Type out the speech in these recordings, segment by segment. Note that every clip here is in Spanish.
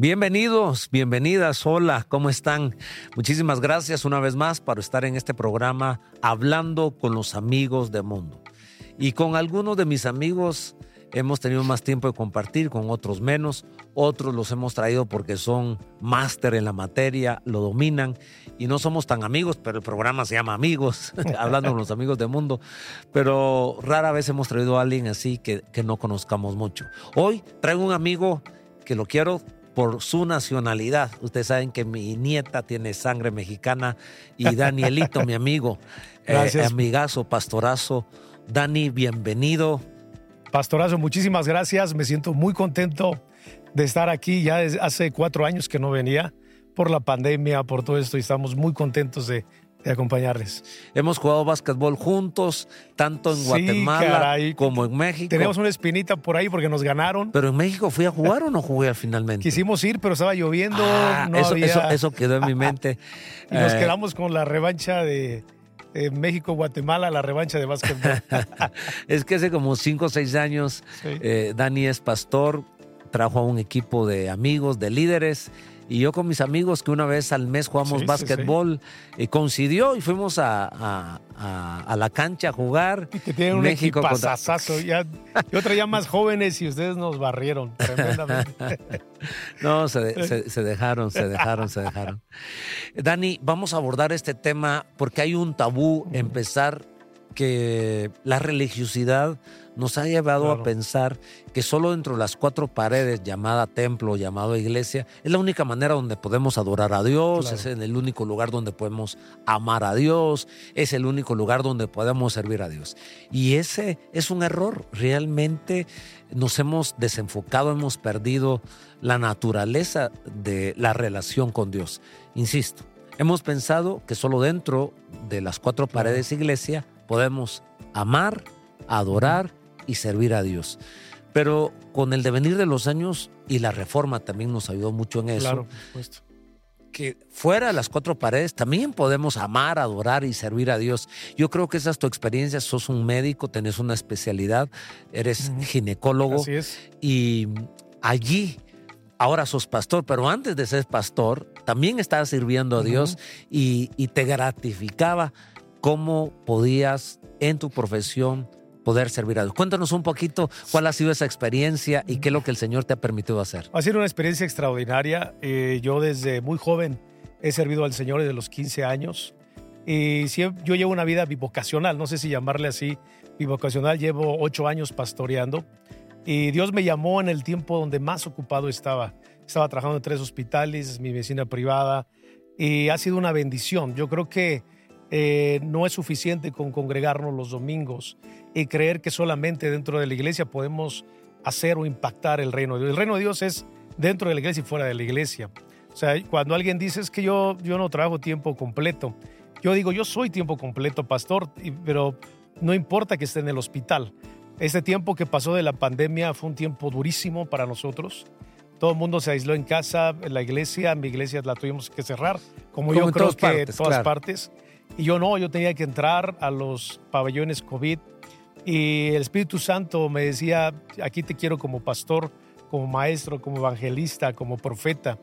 Bienvenidos, bienvenidas, hola, ¿cómo están? Muchísimas gracias una vez más por estar en este programa hablando con los amigos de mundo. Y con algunos de mis amigos hemos tenido más tiempo de compartir, con otros menos, otros los hemos traído porque son máster en la materia, lo dominan y no somos tan amigos, pero el programa se llama Amigos, hablando con los amigos del mundo, pero rara vez hemos traído a alguien así que, que no conozcamos mucho. Hoy traigo un amigo que lo quiero por su nacionalidad. Ustedes saben que mi nieta tiene sangre mexicana y Danielito, mi amigo, eh, amigazo, pastorazo. Dani, bienvenido. Pastorazo, muchísimas gracias. Me siento muy contento de estar aquí. Ya hace cuatro años que no venía por la pandemia, por todo esto, y estamos muy contentos de de acompañarles. Hemos jugado básquetbol juntos, tanto en Guatemala como en México. Tenemos una espinita por ahí porque nos ganaron. ¿Pero en México fui a jugar o no jugué finalmente? Quisimos ir, pero estaba lloviendo. Ah, eso, quedó en mi mente. y nos eh, quedamos con la revancha de, México-Guatemala, la revancha de básquetbol. es que hace como cinco o seis años eh, Dani es pastor, trajo a un equipo de amigos, de líderes y yo con mis amigos que una vez al mes jugamos básquetbol, eh, coincidió y fuimos a, la cancha a jugar. Y que tienen un México contra... ya, yo traía más jóvenes y ustedes nos barrieron tremendamente. no, se, se, dejaron, se dejaron, se dejaron. Dani, vamos a abordar este tema porque hay un tabú empezar que la religiosidad nos ha llevado a pensar que solo dentro de las cuatro paredes, llamada templo, llamado iglesia, es la única manera donde podemos adorar a Dios, es el único lugar donde podemos amar a Dios, es el único lugar donde podemos servir a Dios. Y ese es un error. Realmente nos hemos desenfocado, hemos perdido la naturaleza de la relación con Dios. Insisto, hemos pensado que solo dentro de las cuatro paredes iglesia podemos amar, adorar y servir a Dios. Pero con el devenir de los años y la reforma también nos ayudó mucho en eso. Claro, por supuesto. Que fuera de las cuatro paredes también podemos amar, adorar y servir a Dios. Yo creo que esa es tu experiencia. Sos un médico, tenés una especialidad, eres ginecólogo. Así es. Y allí ahora sos pastor, pero antes de ser pastor, también estabas sirviendo a Dios y, y, te gratificaba cómo podías en tu profesión poder servir a Dios. Cuéntanos un poquito cuál ha sido esa experiencia y qué es lo que el Señor te ha permitido hacer. Ha sido una experiencia extraordinaria. Eh, yo desde muy joven he servido al Señor desde los 15 años y yo llevo una vida bivocacional, no sé si llamarle así, bivocacional. Llevo ocho años pastoreando y Dios me llamó en el tiempo donde más ocupado estaba. Estaba trabajando en tres hospitales, mi vecina privada y ha sido una bendición. Yo creo que eh, no es suficiente con congregarnos los domingos y creer que solamente dentro de la iglesia podemos hacer o impactar el reino de Dios. El reino de Dios es dentro de la iglesia y fuera de la iglesia. O sea, cuando alguien dice es que yo, yo no trabajo tiempo completo, yo digo, yo soy tiempo completo, pastor, pero no importa que esté en el hospital. Este tiempo que pasó de la pandemia fue un tiempo durísimo para nosotros. Todo el mundo se aisló en casa, en la iglesia, mi iglesia la tuvimos que cerrar, como, yo creo que en todas partes. Y yo no, yo tenía que entrar a los pabellones COVID y el Espíritu Santo me decía, aquí te quiero como pastor, como maestro, como evangelista, como profeta.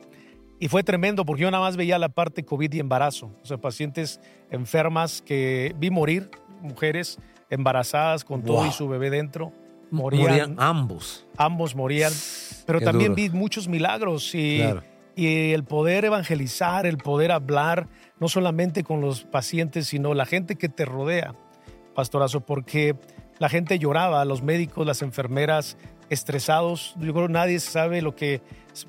Y fue tremendo porque yo nada más veía la parte COVID y embarazo, o sea, pacientes enfermas que vi morir, mujeres embarazadas con todo y su bebé dentro. Morían, ambos. Ambos morían. Pero también vi muchos milagros y, y el poder evangelizar, el poder hablar, no solamente con los pacientes, sino la gente que te rodea, pastorazo, porque la gente lloraba, los médicos, las enfermeras estresados. Yo creo que nadie sabe lo que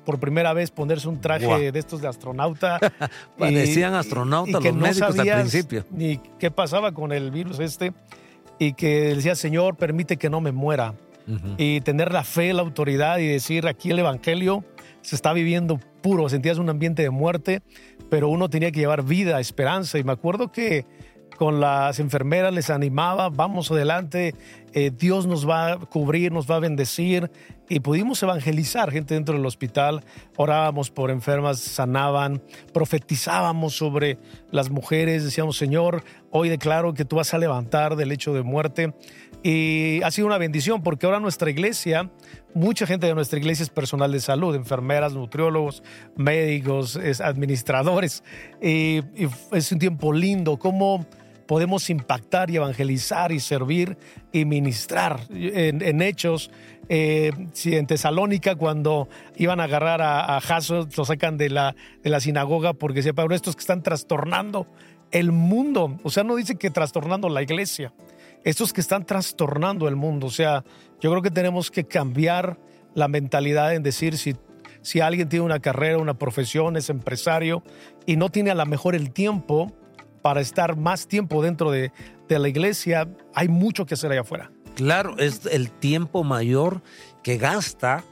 por primera vez ponerse un traje de estos de astronauta. Parecían astronautas los médicos al principio. Ni qué pasaba con el virus este. Y que decía, Señor, permite que no me muera. Y tener la fe, la autoridad y decir, aquí el Evangelio se está viviendo puro. Sentías un ambiente de muerte, pero uno tenía que llevar vida, esperanza. Y me acuerdo que con las enfermeras les animaba, vamos adelante, eh, Dios nos va a cubrir, nos va a bendecir. y pudimos evangelizar gente dentro del hospital, orábamos por enfermas, sanaban, profetizábamos sobre las mujeres, decíamos, Señor, hoy declaro que tú vas a levantar del hecho de muerte. Y ha sido una bendición porque ahora nuestra iglesia, mucha gente de nuestra iglesia es personal de salud, enfermeras, nutriólogos, médicos, administradores. Y, es un tiempo lindo. ¿Cómo podemos impactar y evangelizar y servir y ministrar? En, hechos, eh, si en Tesalónica, cuando iban a agarrar a, a Jaso, lo sacan de la, de la sinagoga porque decía Pablo, estos que están trastornando el mundo. O sea, no dice que trastornando la iglesia estos que están trastornando el mundo. O sea, yo creo que tenemos que cambiar la mentalidad en decir si, si alguien tiene una carrera, una profesión, es empresario y no tiene a lo mejor el tiempo para estar más tiempo dentro de, la iglesia, hay mucho que hacer allá afuera. Claro, es el tiempo mayor que gasta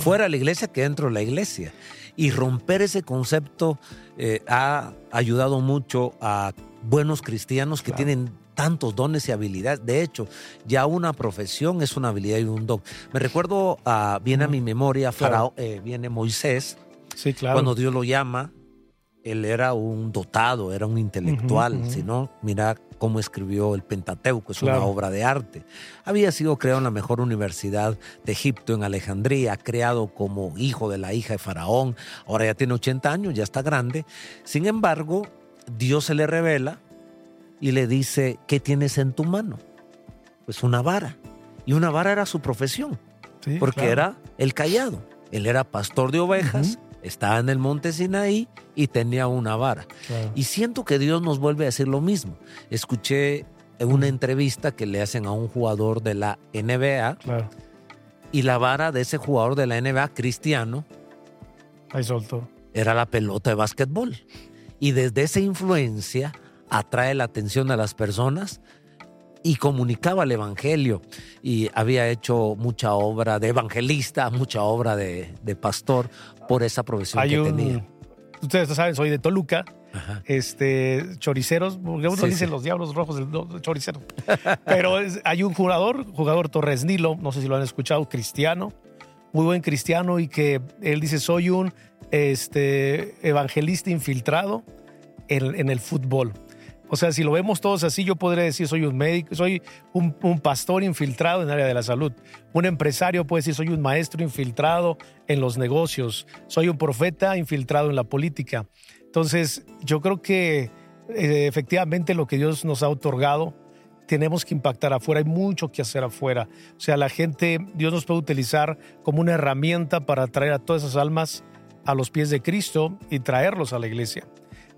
fuera de la iglesia que dentro de la iglesia. Y romper ese concepto eh, ha ayudado mucho a buenos cristianos que tienen tantos dones y habilidades. De hecho, ya una profesión es una habilidad y un don. Me recuerdo, uh, viene a mi memoria, eh, viene Moisés, sí, claro. cuando Dios lo llama, él era un dotado, era un intelectual, si no, mira cómo escribió el Pentateuco, es una obra de arte. Había sido creado en la mejor universidad de Egipto, en Alejandría, creado como hijo de la hija de Faraón, ahora ya tiene 80 años, ya está grande. Sin embargo, Dios se le revela y le dice, ¿qué tienes en tu mano? Pues una vara. Y una vara era su profesión, porque era el callado. Él era pastor de ovejas, estaba en el monte Sinaí y tenía una vara. Y siento que Dios nos vuelve a decir lo mismo. Escuché una entrevista que le hacen a un jugador de la NBA y la vara de ese jugador de la NBA cristiano Ahí soltó. era la pelota de básquetbol. Y desde esa influencia atrae la atención a las personas y comunicaba el Evangelio y había hecho mucha obra de evangelista, mucha obra de, pastor por esa profesión que tenía. Ustedes saben, soy de Toluca, este choriceros, porque uno dicen los diablos rojos del choricero. Pero hay un jugador, jugador Torres Nilo, no sé si lo han escuchado, cristiano, muy buen cristiano y que él dice soy un este, evangelista infiltrado en el fútbol. O sea, si lo vemos todos así, yo podría decir soy un médico, soy un, pastor infiltrado en el área de la salud. Un empresario puede decir soy un maestro infiltrado en los negocios. Soy un profeta infiltrado en la política. Entonces, yo creo que eh, efectivamente lo que Dios nos ha otorgado, tenemos que impactar afuera. Hay mucho que hacer afuera. O sea, la gente, Dios nos puede utilizar como una herramienta para traer a todas esas almas a los pies de Cristo y traerlos a la iglesia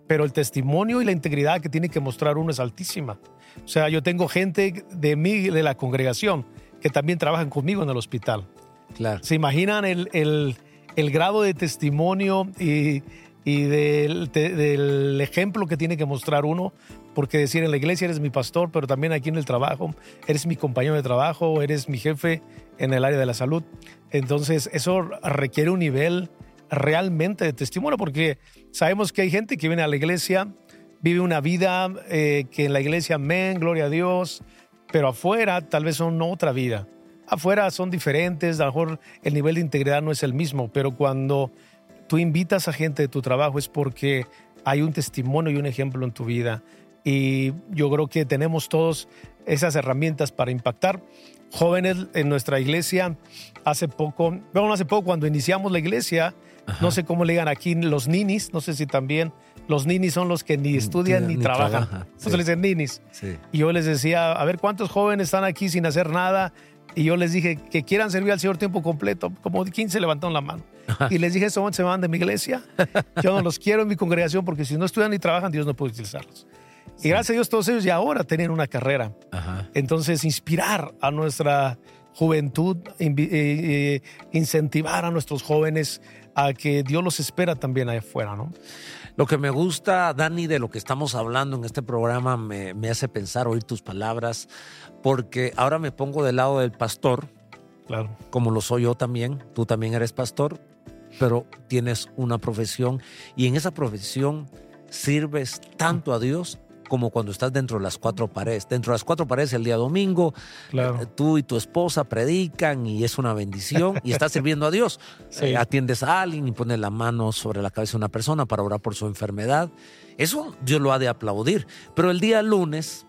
pero el testimonio y la integridad que tiene que mostrar uno es altísima. O sea, yo tengo gente de mí, de la congregación, que también trabajan conmigo en el hospital. Claro. ¿Se imaginan el, el, el grado de testimonio y, y del, del, ejemplo que tiene que mostrar uno? Porque decir en la iglesia eres mi pastor, pero también aquí en el trabajo, eres mi compañero de trabajo, eres mi jefe en el área de la salud. Entonces, eso requiere un nivel realmente de testimonio, porque sabemos que hay gente que viene a la iglesia, vive una vida eh, que en la iglesia, amén, gloria a Dios, pero afuera tal vez son otra vida. Afuera son diferentes, a lo mejor el nivel de integridad no es el mismo, pero cuando tú invitas a gente de tu trabajo es porque hay un testimonio y un ejemplo en tu vida. Y yo creo que tenemos todos esas herramientas para impactar. Jóvenes en nuestra iglesia, hace poco, bueno, hace poco cuando iniciamos la iglesia, no sé cómo le digan aquí los ninis, no sé si también los ninis son los que ni estudian ni, trabajan. Trabaja, Entonces les dicen ninis. Y yo les decía, a ver cuántos jóvenes están aquí sin hacer nada. Y yo les dije que quieran servir al Señor tiempo completo. Como 15 levantaron la mano. Y les dije, ¿son se van de mi iglesia? Yo no los quiero en mi congregación porque si no estudian ni trabajan, Dios no puede utilizarlos. Y gracias a Dios todos ellos ya ahora tienen una carrera. Entonces, inspirar a nuestra juventud, eh, eh, incentivar a nuestros jóvenes a que Dios los espera también ahí afuera, ¿no? Lo que me gusta, Dani, de lo que estamos hablando en este programa me, hace pensar, oír tus palabras, porque ahora me pongo del lado del pastor, claro. como lo soy yo también, tú también eres pastor, pero tienes una profesión y en esa profesión sirves tanto a Dios como cuando estás dentro de las cuatro paredes. Dentro de las cuatro paredes el día domingo, eh, tú y tu esposa predican y es una bendición y estás sirviendo a Dios. Eh, atiendes a alguien y pones la mano sobre la cabeza de una persona para orar por su enfermedad. Eso Dios lo ha de aplaudir. Pero el día lunes,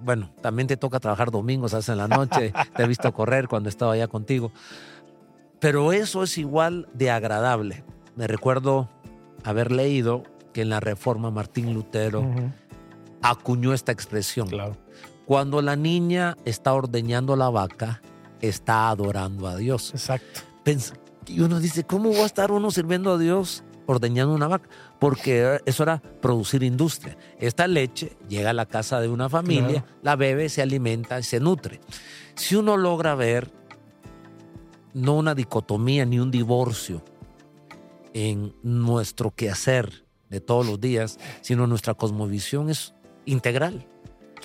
bueno, también te toca trabajar domingos, hace en la noche, te he visto correr cuando estaba allá contigo. Pero eso es igual de agradable. Me recuerdo haber leído que en la Reforma Martín Lutero acuñó esta expresión. Claro. Cuando la niña está ordeñando la vaca, está adorando a Dios. Exacto. y uno dice, ¿cómo va a estar uno sirviendo a Dios ordeñando una vaca? Porque eso era producir industria. Esta leche llega a la casa de una familia, la bebe, se alimenta y se nutre. Si uno logra ver no una dicotomía ni un divorcio en nuestro quehacer de todos los días, sino nuestra cosmovisión es integral.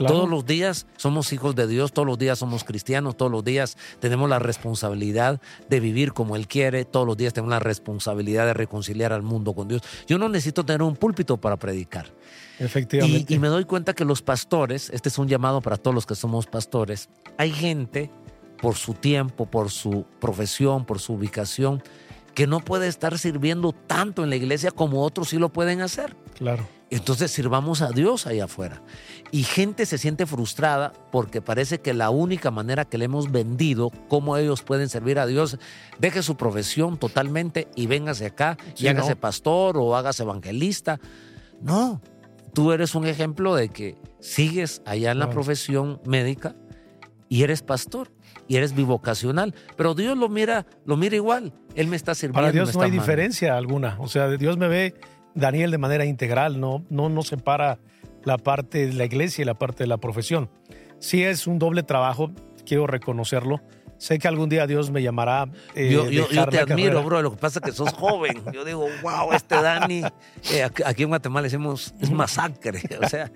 Todos los días somos hijos de Dios, todos los días somos cristianos, todos los días tenemos la responsabilidad de vivir como Él quiere, todos los días tenemos la responsabilidad de reconciliar al mundo con Dios. Yo no necesito tener un púlpito para predicar. Efectivamente. Y, me doy cuenta que los pastores, este es un llamado para todos los que somos pastores, hay gente por su tiempo, por su profesión, por su ubicación, que no puede estar sirviendo tanto en la iglesia como otros sí lo pueden hacer. Claro. Entonces sirvamos a Dios ahí afuera. Y gente se siente frustrada porque parece que la única manera que le hemos vendido cómo ellos pueden servir a Dios, deje su profesión totalmente y véngase acá y hágase pastor o hágase evangelista. No, tú eres un ejemplo de que sigues allá en la profesión médica y eres pastor y eres bivocacional, pero Dios lo mira, lo mira igual. Él me está sirviendo. Para Dios no hay diferencia alguna. O sea, Dios me ve Daniel de manera integral, no, no, no separa la parte de la iglesia y la parte de la profesión. Sí es un doble trabajo, quiero reconocerlo. Sé que algún día Dios me llamará. Eh, yo, yo, te admiro, bro. Lo que pasa es que sos joven. Yo digo, wow, este Dani. Eh, aquí en Guatemala decimos, es masacre. O sea,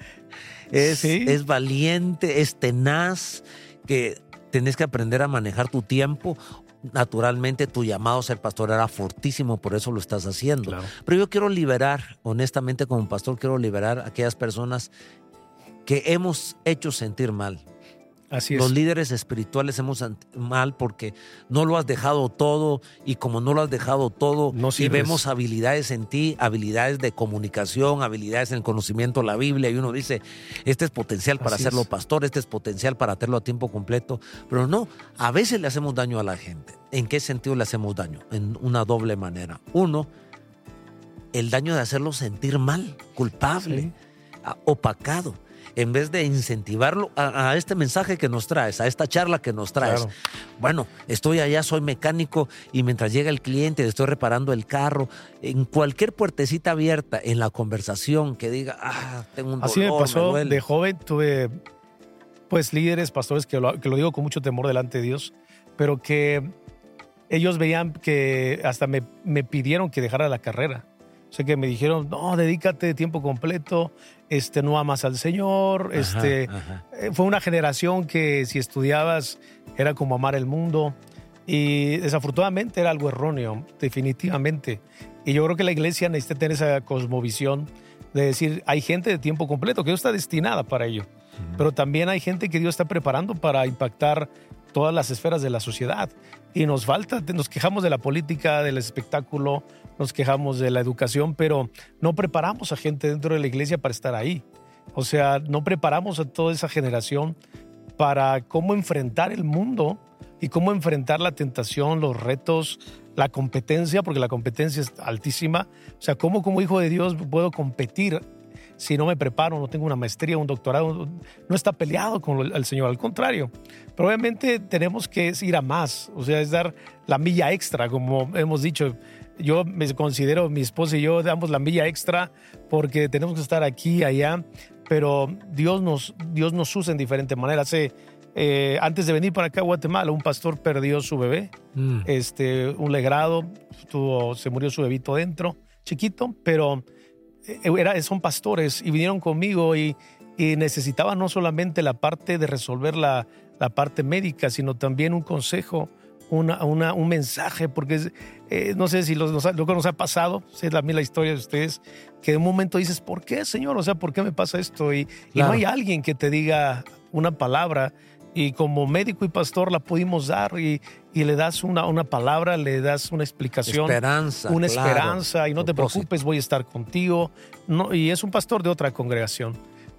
es, es valiente, es tenaz, que tenés que aprender a manejar tu tiempo. Naturalmente tu llamado a ser pastor era fortísimo, por eso lo estás haciendo. Pero yo quiero liberar, honestamente como pastor, quiero liberar a aquellas personas que hemos hecho sentir mal, los líderes espirituales hemos mal porque no lo has dejado todo y como no lo has dejado todo y vemos habilidades en ti, habilidades de comunicación, habilidades en el conocimiento de la Biblia y uno dice, este es potencial para hacerlo pastor, este es potencial para hacerlo a tiempo completo, pero no, a veces le hacemos daño a la gente. ¿En qué sentido le hacemos daño? En una doble manera. Uno, el daño de hacerlo sentir mal, culpable, opacado en vez de incentivarlo a, este mensaje que nos traes, a esta charla que nos traes. Bueno, estoy allá, soy mecánico y mientras llega el cliente, estoy reparando el carro, en cualquier puertecita abierta en la conversación que diga, ah, tengo un dolor, Así me pasó de joven, tuve pues líderes, pastores, que lo, que lo digo con mucho temor delante de Dios, pero que ellos veían que hasta me, me pidieron que dejara la carrera o sea, que me dijeron, no, dedícate de tiempo completo, este, no amas al Señor. este, eh, Fue una generación que si estudiabas era como amar el mundo. Y desafortunadamente era algo erróneo, definitivamente. Y yo creo que la iglesia necesita tener esa cosmovisión de decir, hay gente de tiempo completo que Dios está destinada para ello. Pero también hay gente que Dios está preparando para impactar todas las esferas de la sociedad. Y nos falta, nos quejamos de la política, del espectáculo, nos quejamos de la educación, pero no preparamos a gente dentro de la iglesia para estar ahí. O sea, no preparamos a toda esa generación para cómo enfrentar el mundo y cómo enfrentar la tentación, los retos, la competencia, porque la competencia es altísima. O sea, cómo como hijo de Dios puedo competir si no me preparo, no tengo una maestría, un doctorado, no está peleado con el Señor, al contrario. Pero obviamente tenemos que ir a más, o sea, es dar la milla extra, como hemos dicho. Yo me considero, mi esposa y yo damos la milla extra porque tenemos que estar aquí, allá, pero Dios nos, Dios nos usa en diferentes maneras. Eh, antes de venir para acá a Guatemala, un pastor perdió su bebé, mm. este, un legrado, tuvo, se murió su bebito dentro, chiquito, pero era, son pastores y vinieron conmigo y, y necesitaban no solamente la parte de resolver la, la parte médica, sino también un consejo, una, una, un mensaje, porque eh, no sé si lo que nos ha pasado, sé también la historia de ustedes, que de un momento dices, ¿por qué, Señor? O sea, ¿por qué me pasa esto? Y, y no hay alguien que te diga una palabra y como médico y pastor la pudimos dar y, y le das una, una, palabra, le das una explicación. Esperanza. Una esperanza y no te preocupes, voy a estar contigo. No, y es un pastor de otra congregación.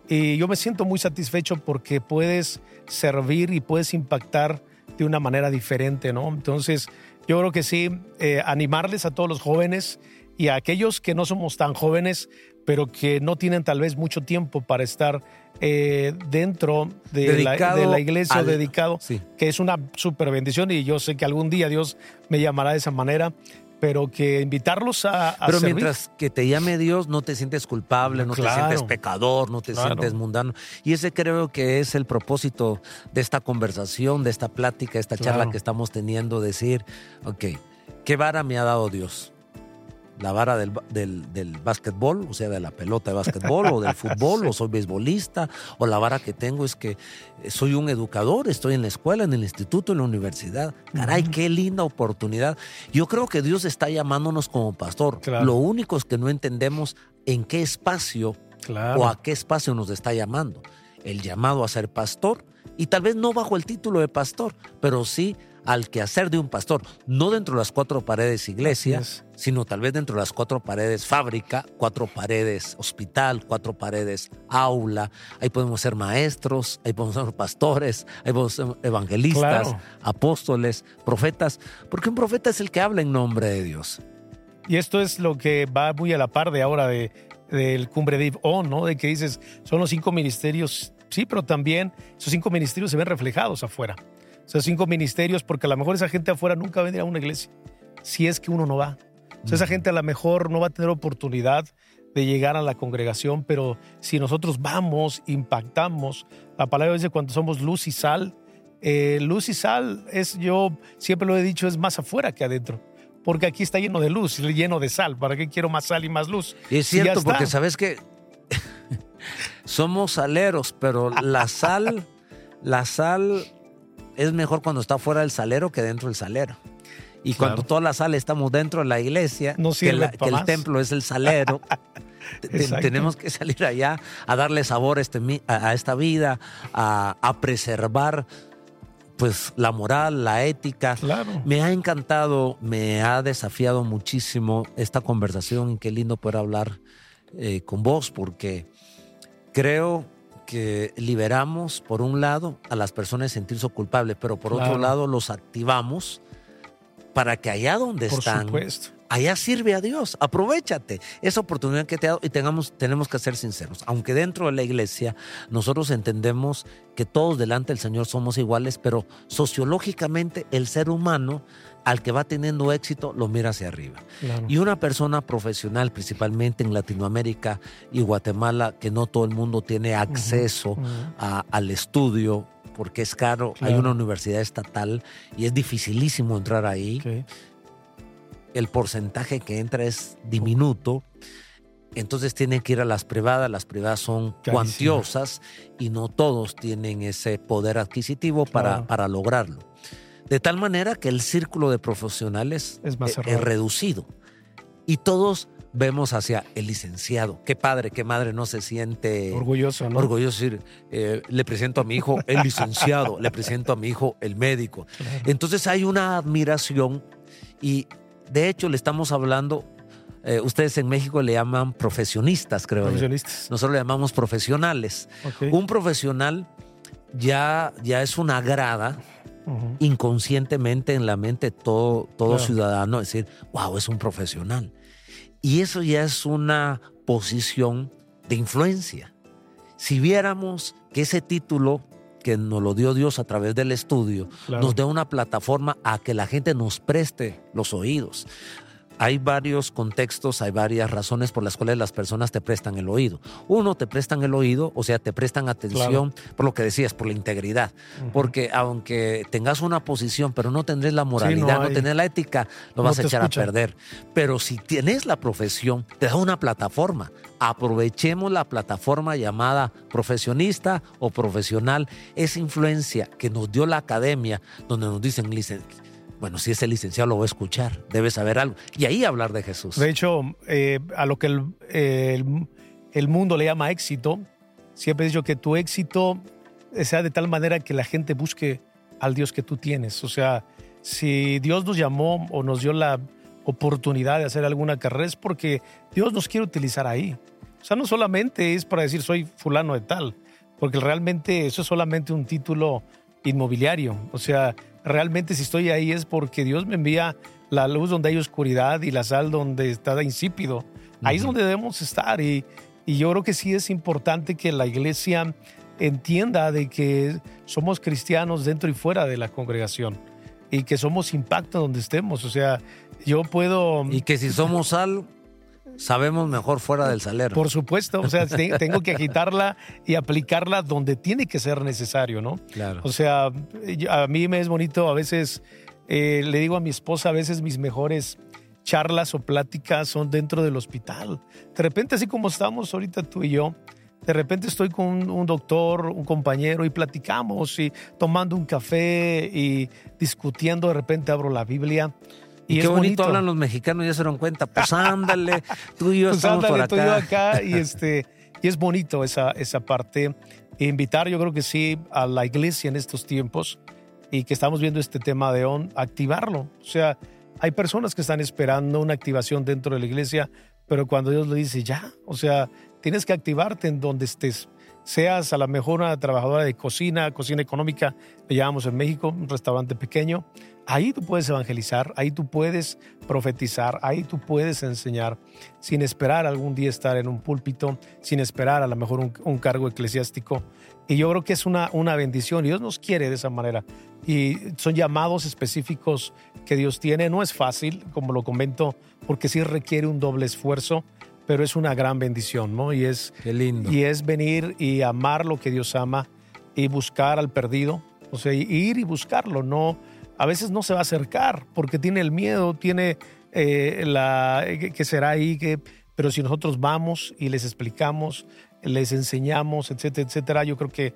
Y yo me siento muy satisfecho porque puedes servir y puedes impactar de una manera diferente, ¿no? Entonces, yo creo que sí, eh, animarles a todos los jóvenes y a aquellos que no somos tan jóvenes, pero que no tienen tal vez mucho tiempo para estar eh, dentro de la, de la, iglesia dedicado, que es una súper bendición y yo sé que algún día Dios me llamará de esa manera pero que invitarlos a, Pero mientras que te llame Dios, no te sientes culpable, no te sientes pecador, no te sientes mundano. Y ese creo que es el propósito de esta conversación, de esta plática, esta charla que estamos teniendo, decir, ok, ¿qué vara me ha dado Dios? La vara del, del, del, básquetbol, o sea, de la pelota de básquetbol o del fútbol, o soy beisbolista, o la vara que tengo es que soy un educador, estoy en la escuela, en el instituto, en la universidad. Caray, qué linda oportunidad. Yo creo que Dios está llamándonos como pastor. Lo único es que no entendemos en qué espacio o a qué espacio nos está llamando. El llamado a ser pastor, y tal vez no bajo el título de pastor, pero sí al quehacer de un pastor, no dentro de las cuatro paredes iglesia, sino tal vez dentro de las cuatro paredes fábrica, cuatro paredes hospital, cuatro paredes aula. Ahí podemos ser maestros, ahí podemos ser pastores, ahí podemos ser evangelistas, apóstoles, profetas, porque un profeta es el que habla en nombre de Dios. Y esto es lo que va muy a la par de ahora de, del cumbre de On, ¿no? De que dices, son los cinco ministerios, sí, pero también esos cinco ministerios se ven reflejados afuera. O sea, cinco ministerios, porque a lo mejor esa gente afuera nunca vendría a una iglesia, si es que uno no va. O sea, esa gente a lo mejor no va a tener oportunidad de llegar a la congregación, pero si nosotros vamos, impactamos, la palabra dice cuando somos luz y sal, eh, luz y sal es, yo siempre lo he dicho, es más afuera que adentro. Porque aquí está lleno de luz, lleno de sal. ¿Para qué quiero más sal y más luz? Y es cierto, porque sabes que somos saleros, pero la sal, la sal es mejor cuando está fuera del salero que dentro del salero. Y cuando toda la sal estamos dentro de la iglesia, que, el templo es el salero, tenemos que salir allá a darle sabor a, este, a esta vida, a, preservar pues la moral, la ética. Me ha encantado, me ha desafiado muchísimo esta conversación y qué lindo poder hablar eh, con vos porque creo que liberamos, por un lado, a las personas de sentirse culpables, pero por otro lado los activamos para que allá donde están, allá sirve a Dios. Aprovechate esa oportunidad que te ha dado y tengamos, tenemos que ser sinceros. Aunque dentro de la iglesia nosotros entendemos que todos delante del Señor somos iguales, pero sociológicamente el ser humano al que va teniendo éxito lo mira hacia arriba. Y una persona profesional, principalmente en Latinoamérica y Guatemala, que no todo el mundo tiene acceso al estudio porque es caro, hay una universidad estatal y es dificilísimo entrar ahí. El porcentaje que entra es diminuto. Entonces tienen que ir a las privadas, las privadas son cuantiosas y no todos tienen ese poder adquisitivo para, para lograrlo. De tal manera que el círculo de profesionales es, reducido. Y todos vemos hacia el licenciado. Qué padre, qué madre no se siente orgulloso, ¿no? Orgulloso decir, eh, le presento a mi hijo el licenciado, le presento a mi hijo el médico. Entonces hay una admiración y de hecho le estamos hablando, eh, ustedes en México le llaman profesionistas, creo. Profesionistas. Nosotros le llamamos profesionales. Un profesional ya, ya es una grada inconscientemente en la mente todo, todo ciudadano decir, wow, es un profesional. Y eso ya es una posición de influencia. Si viéramos que ese título que nos lo dio Dios a través del estudio, nos dé una plataforma a que la gente nos preste los oídos hay varios contextos, hay varias razones por las cuales las personas te prestan el oído. Uno, te prestan el oído, o sea, te prestan atención por lo que decías, por la integridad. Porque aunque tengas una posición, pero no tendrás la moralidad, no, tenés la ética, lo vas a echar a perder. Pero si tienes la profesión, te da una plataforma. Aprovechemos la plataforma llamada profesionista o profesional, esa influencia que nos dio la academia, donde nos dicen, bueno, si ese licenciado lo va a escuchar, debe saber algo. Y ahí hablar de Jesús. De hecho, eh, a lo que el, el, mundo le llama éxito, siempre he dicho que tu éxito sea de tal manera que la gente busque al Dios que tú tienes. O sea, si Dios nos llamó o nos dio la oportunidad de hacer alguna carrera es porque Dios nos quiere utilizar ahí. O sea, no solamente es para decir soy fulano de tal, porque realmente eso es solamente un título inmobiliario. O sea, realmente si estoy ahí es porque Dios me envía la luz donde hay oscuridad y la sal donde está insípido. Ahí es donde debemos estar y, y yo creo que sí es importante que la iglesia entienda de que somos cristianos dentro y fuera de la congregación y que somos impacto donde estemos. O sea, yo puedo... Y que si somos sal, sabemos mejor fuera del salero. Por supuesto, o sea, tengo que agitarla y aplicarla donde tiene que ser necesario, ¿no? Claro. O sea, a mí me es bonito, a veces eh, le digo a mi esposa, a veces mis mejores charlas o pláticas son dentro del hospital. De repente, así como estamos ahorita tú y yo, de repente estoy con un doctor, un compañero y platicamos y tomando un café y discutiendo, de repente abro la Biblia y, qué bonito, hablan los mexicanos, ya se dieron cuenta. Pues ándale, tú y yo pues estamos por acá. Tú y yo acá y, este, y es bonito esa, esa parte. E invitar, yo creo que sí, a la iglesia en estos tiempos y que estamos viendo este tema de ON, activarlo. O sea, hay personas que están esperando una activación dentro de la iglesia, pero cuando Dios le dice ya, o sea, tienes que activarte en donde estés seas a lo mejor una trabajadora de cocina, cocina económica, le llamamos en México, un restaurante pequeño, ahí tú puedes evangelizar, ahí tú puedes profetizar, ahí tú puedes enseñar, sin esperar algún día estar en un púlpito, sin esperar a lo mejor un, cargo eclesiástico. Y yo creo que es una, una bendición y Dios nos quiere de esa manera. Y son llamados específicos que Dios tiene. No es fácil, como lo comento, porque sí requiere un doble esfuerzo pero es una gran bendición, ¿no? Y es, lindo. Y es venir y amar lo que Dios ama y buscar al perdido, o sea, ir y buscarlo, no, a veces no se va a acercar porque tiene el miedo, tiene eh, la, que será ahí, que, pero si nosotros vamos y les explicamos, les enseñamos, etcétera, etcétera, yo creo que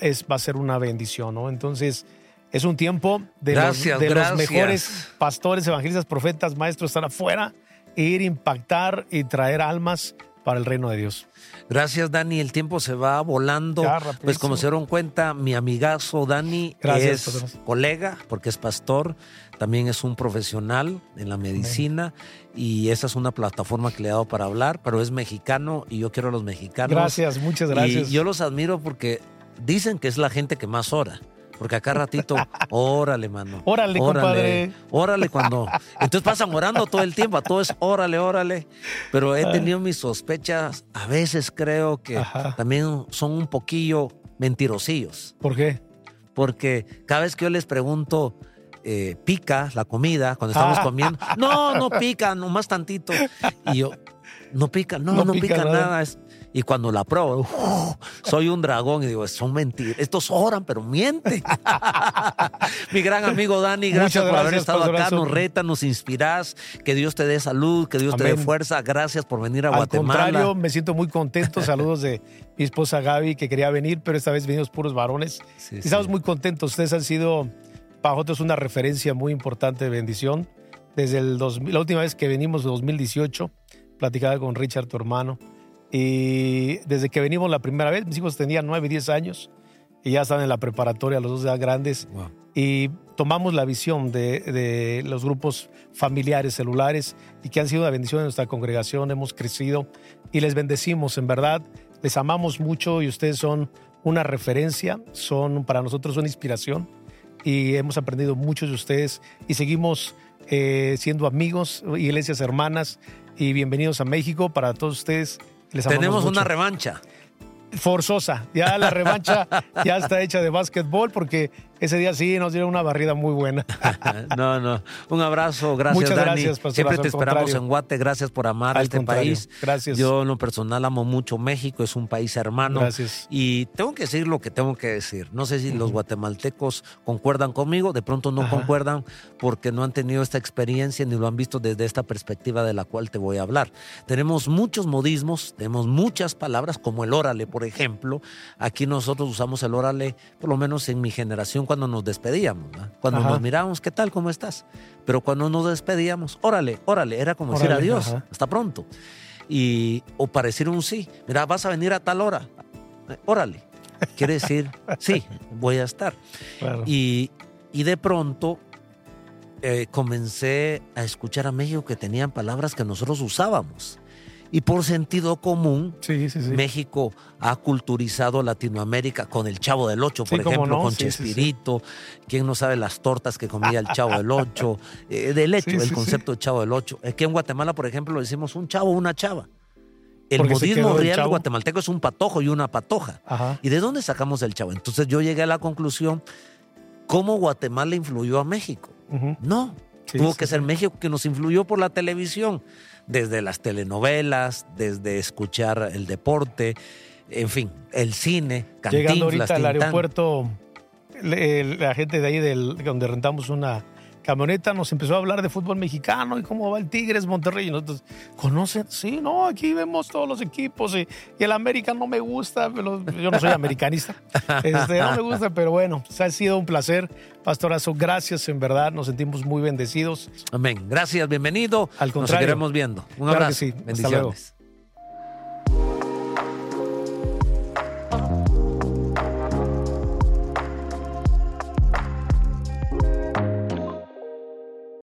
es, va a ser una bendición, ¿no? Entonces, es un tiempo de, los, de los mejores pastores, evangelistas, profetas, maestros, están afuera ir, impactar y traer almas para el reino de Dios. Gracias, Dani. El tiempo se va volando. pues como se dieron cuenta, mi amigazo Dani es colega, porque es pastor, también es un profesional en la medicina y esa es una plataforma que le he dado para hablar, pero es mexicano y yo quiero a los mexicanos. Gracias, muchas gracias. Y yo los admiro porque dicen que es la gente que más ora. Porque acá ratito, órale, mano. Órale, órale, compadre. Órale cuando. Entonces pasan orando todo el tiempo, a todo es órale, órale. Pero he ah. tenido mis sospechas, a veces creo que también son un poquillo mentirosillos. ¿Por qué? Porque cada vez que yo les pregunto, eh, pica la comida cuando estamos comiendo. No, no pica, nomás tantito. Y yo, no pica, no, no, pica, nada. Es, y cuando la pruebo, soy un dragón y digo, son mentiras. Estos oran, pero mienten. Mi gran amigo Dani, gracias, por haber estado acá. Nos reta, nos inspirás. Que Dios te dé salud, que Dios te dé fuerza. Gracias por venir a Guatemala. Al contrario, me siento muy contento. Saludos de mi esposa Gaby, que quería venir, pero esta vez venimos puros varones. y estamos muy contentos. Ustedes han sido para nosotros una referencia muy importante de bendición. Desde el la última vez que venimos, 2018, platicaba con Richard, tu hermano y desde que venimos la primera vez, mis hijos tenían 9 y 10 años y ya están en la preparatoria, los dos ya grandes. Y tomamos la visión de, de, los grupos familiares celulares y que han sido una bendición en nuestra congregación. Hemos crecido y les bendecimos, en verdad. Les amamos mucho y ustedes son una referencia, son para nosotros una inspiración y hemos aprendido mucho de ustedes y seguimos eh, siendo amigos, iglesias hermanas y bienvenidos a México para todos ustedes. Tenemos una revancha forzosa. Ya la revancha ya está hecha de básquetbol porque ese día sí nos dieron una barrida muy buena. no, no. Un abrazo, gracias Muchas Dani. gracias, Pastor, Siempre te esperamos en Guate, gracias por amar a este país. Gracias. Yo en lo personal amo mucho México, es un país hermano. Gracias. Y tengo que decir lo que tengo que decir. No sé si los guatemaltecos concuerdan conmigo, de pronto no concuerdan porque no han tenido esta experiencia ni lo han visto desde esta perspectiva de la cual te voy a hablar. Tenemos muchos modismos, tenemos muchas palabras como el órale, por ejemplo. Aquí nosotros usamos el órale, por lo menos en mi generación cuando nos despedíamos, cuando nos mirábamos, ¿qué tal? ¿Cómo estás? Pero cuando nos despedíamos, órale, órale, era como decir adiós, hasta pronto. Y, o para decir un sí, mira, vas a venir a tal hora, órale. Quiere decir, sí, voy a estar. Y, y de pronto eh, comencé a escuchar a México que tenían palabras que nosotros usábamos. Y por sentido común, México ha culturizado Latinoamérica con el Chavo del Ocho, por ejemplo, con Chespirito. ¿Quién no sabe las tortas que comía el Chavo del Ocho? Eh, del hecho, el concepto del Chavo del Ocho. Aquí en Guatemala, por ejemplo, le decimos un chavo, una chava. El modismo real guatemalteco es un patojo y una patoja. ¿Y de dónde sacamos el chavo? Entonces yo llegué a la conclusión, ¿cómo Guatemala influyó a México? No, tuvo que ser México que nos influyó por la televisión, desde las telenovelas, desde escuchar el deporte, en fin, el cine, Llegando ahorita al aeropuerto, la gente de ahí del, donde rentamos una camioneta nos empezó a hablar de fútbol mexicano y cómo va el Tigres Monterrey. Y nosotros, ¿conocen? Sí, no, aquí vemos todos los equipos y, el América no me gusta. yo no soy americanista. Este, no me gusta, pero bueno, ha sido un placer. Pastorazo, gracias, en verdad, nos sentimos muy bendecidos. Amén. Gracias, bienvenido. Al contrario. Nos seguiremos viendo. Un abrazo. sí. Bendiciones.